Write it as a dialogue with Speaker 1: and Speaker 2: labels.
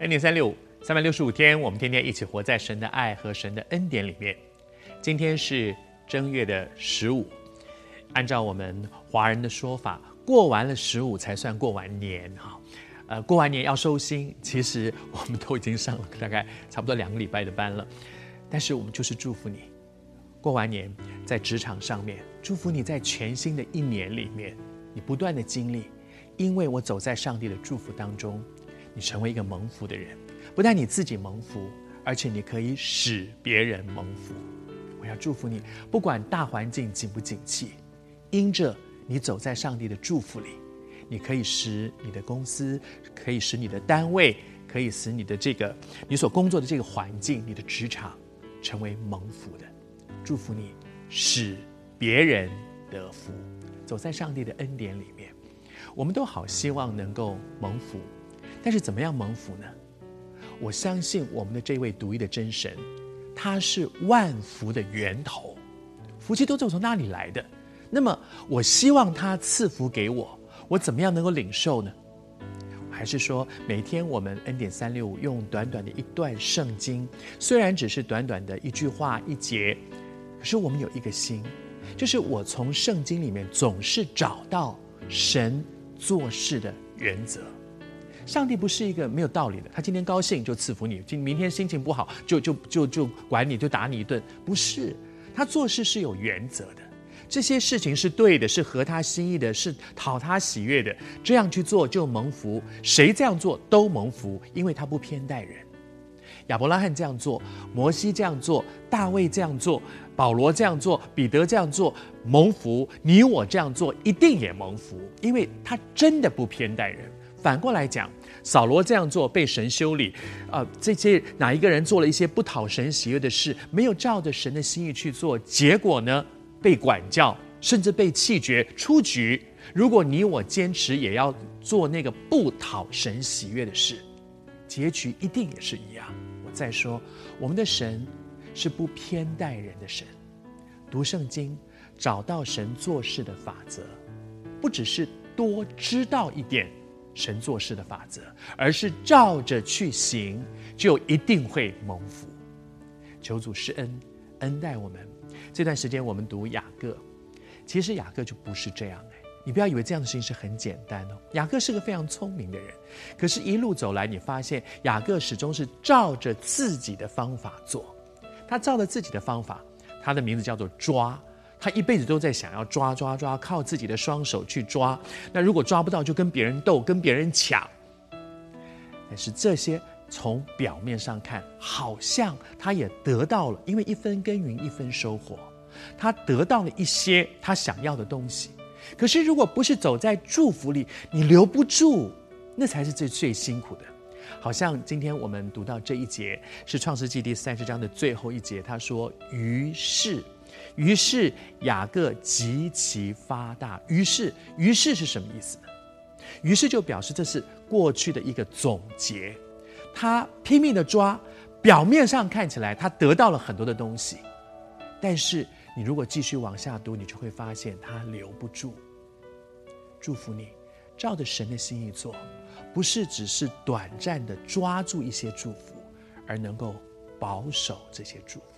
Speaker 1: 恩典三六五，三百六十五天，我们天天一起活在神的爱和神的恩典里面。今天是正月的十五，按照我们华人的说法，过完了十五才算过完年哈。呃，过完年要收心，其实我们都已经上了大概差不多两个礼拜的班了。但是我们就是祝福你，过完年在职场上面，祝福你在全新的一年里面，你不断的经历，因为我走在上帝的祝福当中，你成为一个蒙福的人，不但你自己蒙福，而且你可以使别人蒙福。我要祝福你，不管大环境景不景气，因着你走在上帝的祝福里。你可以使你的公司，可以使你的单位，可以使你的这个你所工作的这个环境，你的职场成为蒙福的。祝福你，使别人得福，走在上帝的恩典里面。我们都好希望能够蒙福，但是怎么样蒙福呢？我相信我们的这位独一的真神，他是万福的源头，福气都是从那里来的。那么我希望他赐福给我。我怎么样能够领受呢？还是说，每天我们恩典三六五用短短的一段圣经，虽然只是短短的一句话一节，可是我们有一个心，就是我从圣经里面总是找到神做事的原则。上帝不是一个没有道理的，他今天高兴就赐福你，今明天心情不好就就就就管你就打你一顿，不是，他做事是有原则的。这些事情是对的，是合他心意的，是讨他喜悦的。这样去做就蒙福，谁这样做都蒙福，因为他不偏待人。亚伯拉罕这样做，摩西这样做，大卫这样做，保罗这样做，彼得这样做，蒙福。你我这样做一定也蒙福，因为他真的不偏待人。反过来讲，扫罗这样做被神修理，呃，这些哪一个人做了一些不讨神喜悦的事，没有照着神的心意去做，结果呢？被管教，甚至被弃绝出局。如果你我坚持也要做那个不讨神喜悦的事，结局一定也是一样。我再说，我们的神是不偏待人的神。读圣经，找到神做事的法则，不只是多知道一点神做事的法则，而是照着去行，就一定会蒙福。求主施恩，恩待我们。这段时间我们读雅各，其实雅各就不是这样哎，你不要以为这样的事情是很简单哦。雅各是个非常聪明的人，可是，一路走来，你发现雅各始终是照着自己的方法做。他照着自己的方法，他的名字叫做抓，他一辈子都在想要抓抓抓，靠自己的双手去抓。那如果抓不到，就跟别人斗，跟别人抢。但是这些。从表面上看，好像他也得到了，因为一分耕耘一分收获，他得到了一些他想要的东西。可是，如果不是走在祝福里，你留不住，那才是最最辛苦的。好像今天我们读到这一节，是创世纪第三十章的最后一节，他说：“于是，于是雅各极其发大。”于是，于是是什么意思呢？于是就表示这是过去的一个总结。他拼命的抓，表面上看起来他得到了很多的东西，但是你如果继续往下读，你就会发现他留不住。祝福你，照着神的心意做，不是只是短暂的抓住一些祝福，而能够保守这些祝福。